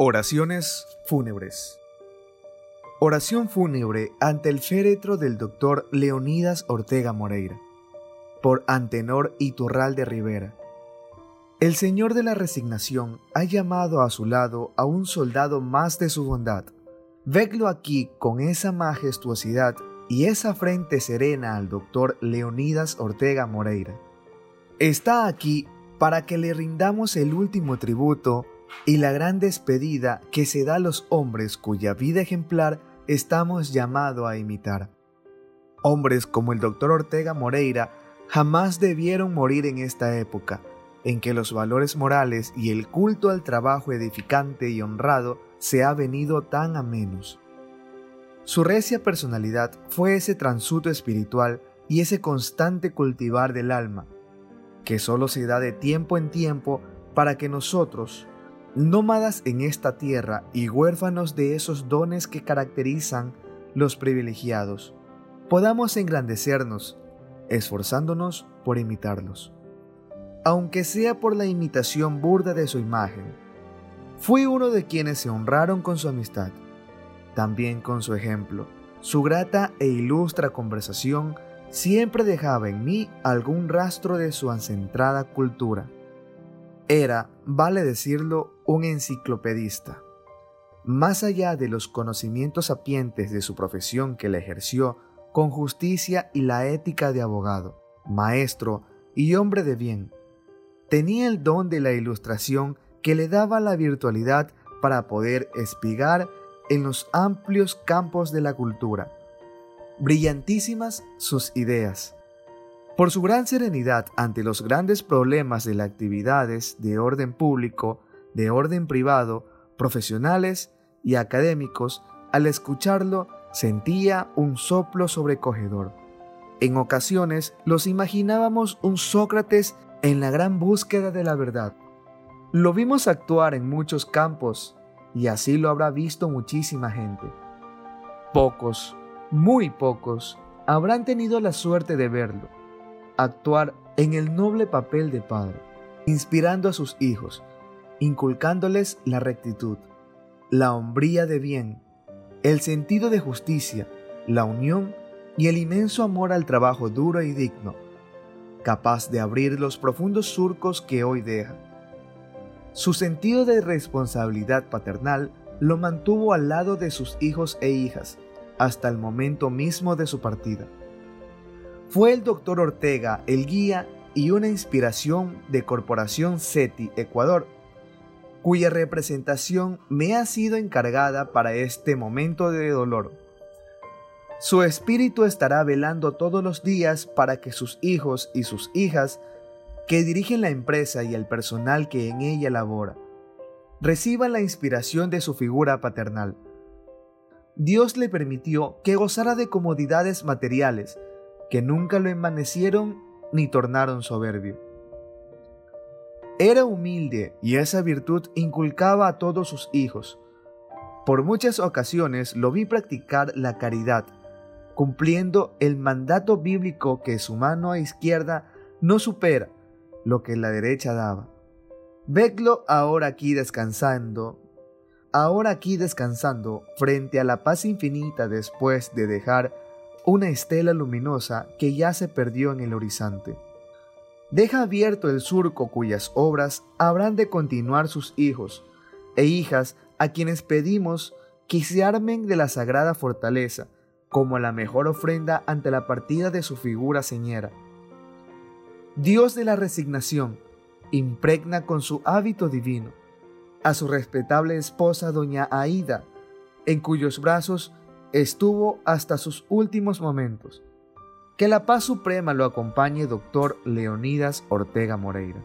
Oraciones fúnebres. Oración fúnebre ante el féretro del doctor Leonidas Ortega Moreira, por Antenor Iturral de Rivera. El Señor de la Resignación ha llamado a su lado a un soldado más de su bondad. Vedlo aquí con esa majestuosidad y esa frente serena al doctor Leonidas Ortega Moreira. Está aquí para que le rindamos el último tributo y la gran despedida que se da a los hombres cuya vida ejemplar estamos llamados a imitar. Hombres como el doctor Ortega Moreira jamás debieron morir en esta época, en que los valores morales y el culto al trabajo edificante y honrado se ha venido tan a menos. Su recia personalidad fue ese transuto espiritual y ese constante cultivar del alma, que solo se da de tiempo en tiempo para que nosotros, nómadas en esta tierra y huérfanos de esos dones que caracterizan los privilegiados, podamos engrandecernos, esforzándonos por imitarlos. Aunque sea por la imitación burda de su imagen, fui uno de quienes se honraron con su amistad, también con su ejemplo. Su grata e ilustra conversación siempre dejaba en mí algún rastro de su ancentrada cultura era, vale decirlo, un enciclopedista. Más allá de los conocimientos sapientes de su profesión que le ejerció con justicia y la ética de abogado, maestro y hombre de bien, tenía el don de la ilustración que le daba la virtualidad para poder espigar en los amplios campos de la cultura. Brillantísimas sus ideas, por su gran serenidad ante los grandes problemas de las actividades de orden público, de orden privado, profesionales y académicos, al escucharlo sentía un soplo sobrecogedor. En ocasiones los imaginábamos un Sócrates en la gran búsqueda de la verdad. Lo vimos actuar en muchos campos y así lo habrá visto muchísima gente. Pocos, muy pocos, habrán tenido la suerte de verlo actuar en el noble papel de padre, inspirando a sus hijos, inculcándoles la rectitud, la hombría de bien, el sentido de justicia, la unión y el inmenso amor al trabajo duro y digno, capaz de abrir los profundos surcos que hoy deja. Su sentido de responsabilidad paternal lo mantuvo al lado de sus hijos e hijas hasta el momento mismo de su partida. Fue el doctor Ortega el guía y una inspiración de Corporación SETI Ecuador, cuya representación me ha sido encargada para este momento de dolor. Su espíritu estará velando todos los días para que sus hijos y sus hijas, que dirigen la empresa y el personal que en ella labora, reciban la inspiración de su figura paternal. Dios le permitió que gozara de comodidades materiales, que nunca lo envanecieron ni tornaron soberbio. Era humilde y esa virtud inculcaba a todos sus hijos. Por muchas ocasiones lo vi practicar la caridad, cumpliendo el mandato bíblico que su mano izquierda no supera lo que la derecha daba. Vedlo ahora aquí descansando, ahora aquí descansando frente a la paz infinita después de dejar una estela luminosa que ya se perdió en el horizonte. Deja abierto el surco cuyas obras habrán de continuar sus hijos e hijas a quienes pedimos que se armen de la sagrada fortaleza como la mejor ofrenda ante la partida de su figura señera. Dios de la resignación, impregna con su hábito divino a su respetable esposa doña Aida, en cuyos brazos estuvo hasta sus últimos momentos. Que la paz suprema lo acompañe, doctor Leonidas Ortega Moreira.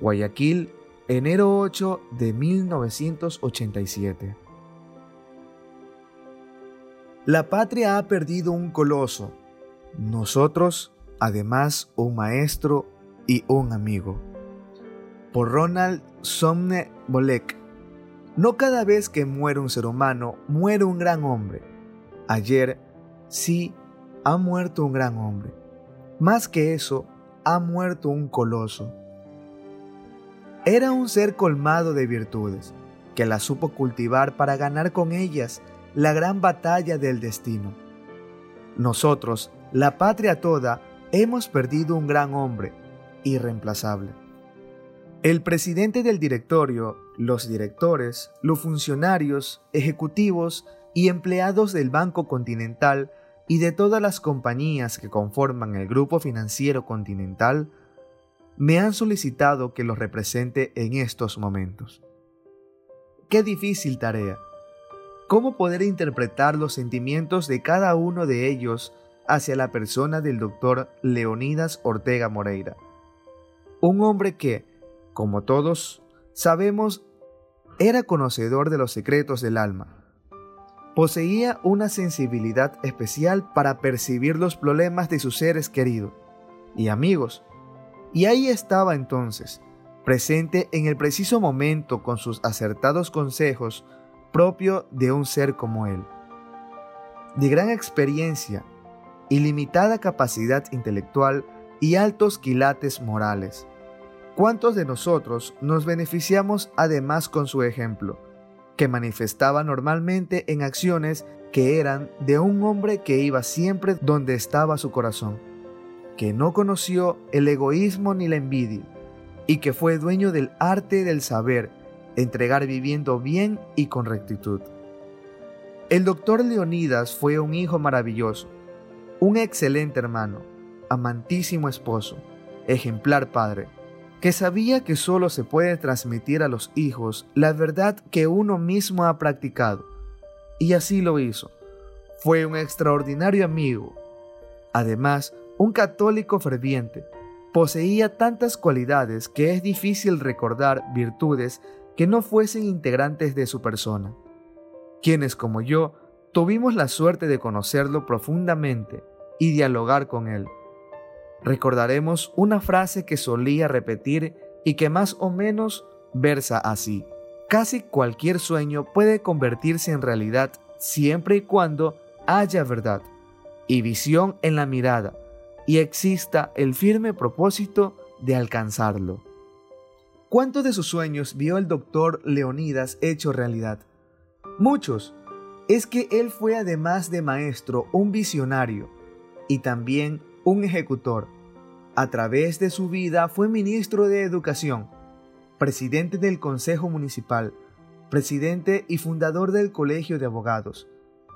Guayaquil, enero 8 de 1987. La patria ha perdido un coloso, nosotros, además, un maestro y un amigo. Por Ronald Somne Bolek, no cada vez que muere un ser humano, muere un gran hombre. Ayer, sí, ha muerto un gran hombre. Más que eso, ha muerto un coloso. Era un ser colmado de virtudes, que las supo cultivar para ganar con ellas la gran batalla del destino. Nosotros, la patria toda, hemos perdido un gran hombre, irreemplazable. El presidente del directorio, los directores, los funcionarios, ejecutivos y empleados del Banco Continental y de todas las compañías que conforman el Grupo Financiero Continental me han solicitado que los represente en estos momentos. Qué difícil tarea. ¿Cómo poder interpretar los sentimientos de cada uno de ellos hacia la persona del doctor Leonidas Ortega Moreira? Un hombre que, como todos sabemos, era conocedor de los secretos del alma poseía una sensibilidad especial para percibir los problemas de sus seres queridos y amigos. Y ahí estaba entonces, presente en el preciso momento con sus acertados consejos propio de un ser como él. De gran experiencia, ilimitada capacidad intelectual y altos quilates morales. ¿Cuántos de nosotros nos beneficiamos además con su ejemplo? Que manifestaba normalmente en acciones que eran de un hombre que iba siempre donde estaba su corazón, que no conoció el egoísmo ni la envidia, y que fue dueño del arte del saber, entregar viviendo bien y con rectitud. El doctor Leonidas fue un hijo maravilloso, un excelente hermano, amantísimo esposo, ejemplar padre, que sabía que solo se puede transmitir a los hijos la verdad que uno mismo ha practicado. Y así lo hizo. Fue un extraordinario amigo. Además, un católico ferviente. Poseía tantas cualidades que es difícil recordar virtudes que no fuesen integrantes de su persona. Quienes como yo tuvimos la suerte de conocerlo profundamente y dialogar con él recordaremos una frase que solía repetir y que más o menos versa así. Casi cualquier sueño puede convertirse en realidad siempre y cuando haya verdad y visión en la mirada y exista el firme propósito de alcanzarlo. ¿Cuántos de sus sueños vio el doctor Leonidas hecho realidad? Muchos. Es que él fue además de maestro un visionario y también un ejecutor. A través de su vida fue ministro de Educación, presidente del Consejo Municipal, presidente y fundador del Colegio de Abogados.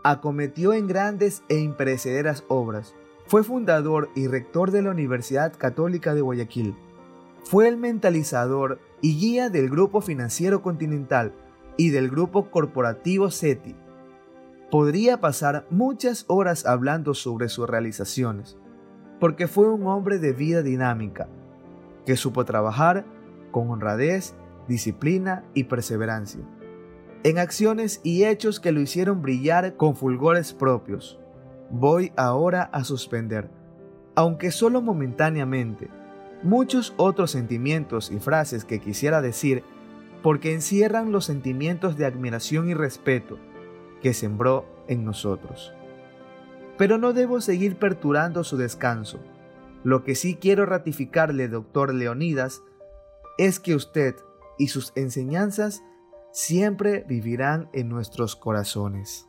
Acometió en grandes e imperecederas obras. Fue fundador y rector de la Universidad Católica de Guayaquil. Fue el mentalizador y guía del Grupo Financiero Continental y del Grupo Corporativo SETI. Podría pasar muchas horas hablando sobre sus realizaciones porque fue un hombre de vida dinámica, que supo trabajar con honradez, disciplina y perseverancia, en acciones y hechos que lo hicieron brillar con fulgores propios. Voy ahora a suspender, aunque solo momentáneamente, muchos otros sentimientos y frases que quisiera decir porque encierran los sentimientos de admiración y respeto que sembró en nosotros pero no debo seguir perturbando su descanso. Lo que sí quiero ratificarle, doctor Leonidas, es que usted y sus enseñanzas siempre vivirán en nuestros corazones.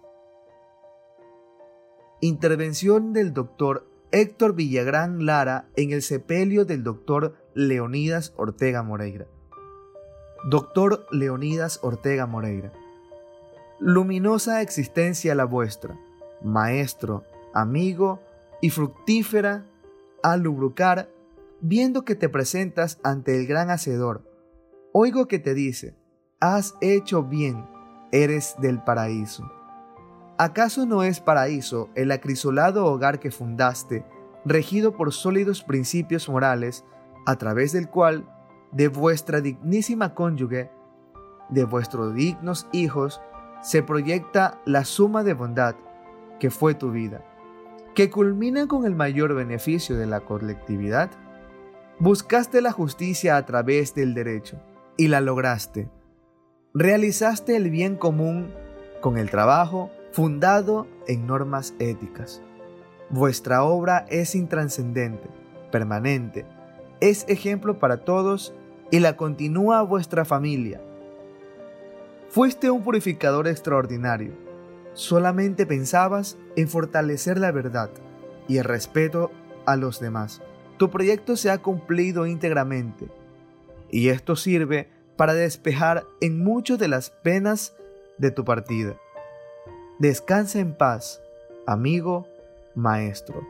Intervención del doctor Héctor Villagrán Lara en el sepelio del doctor Leonidas Ortega Moreira. Doctor Leonidas Ortega Moreira. Luminosa existencia la vuestra, maestro, amigo y fructífera al lubricar, viendo que te presentas ante el gran Hacedor. Oigo que te dice, has hecho bien, eres del paraíso. ¿Acaso no es paraíso el acrisolado hogar que fundaste, regido por sólidos principios morales, a través del cual, de vuestra dignísima cónyuge, de vuestros dignos hijos, se proyecta la suma de bondad que fue tu vida? Que culmina con el mayor beneficio de la colectividad? Buscaste la justicia a través del derecho y la lograste. Realizaste el bien común con el trabajo fundado en normas éticas. Vuestra obra es intranscendente, permanente, es ejemplo para todos y la continúa vuestra familia. Fuiste un purificador extraordinario. Solamente pensabas en fortalecer la verdad y el respeto a los demás. Tu proyecto se ha cumplido íntegramente y esto sirve para despejar en muchas de las penas de tu partida. Descansa en paz, amigo, maestro.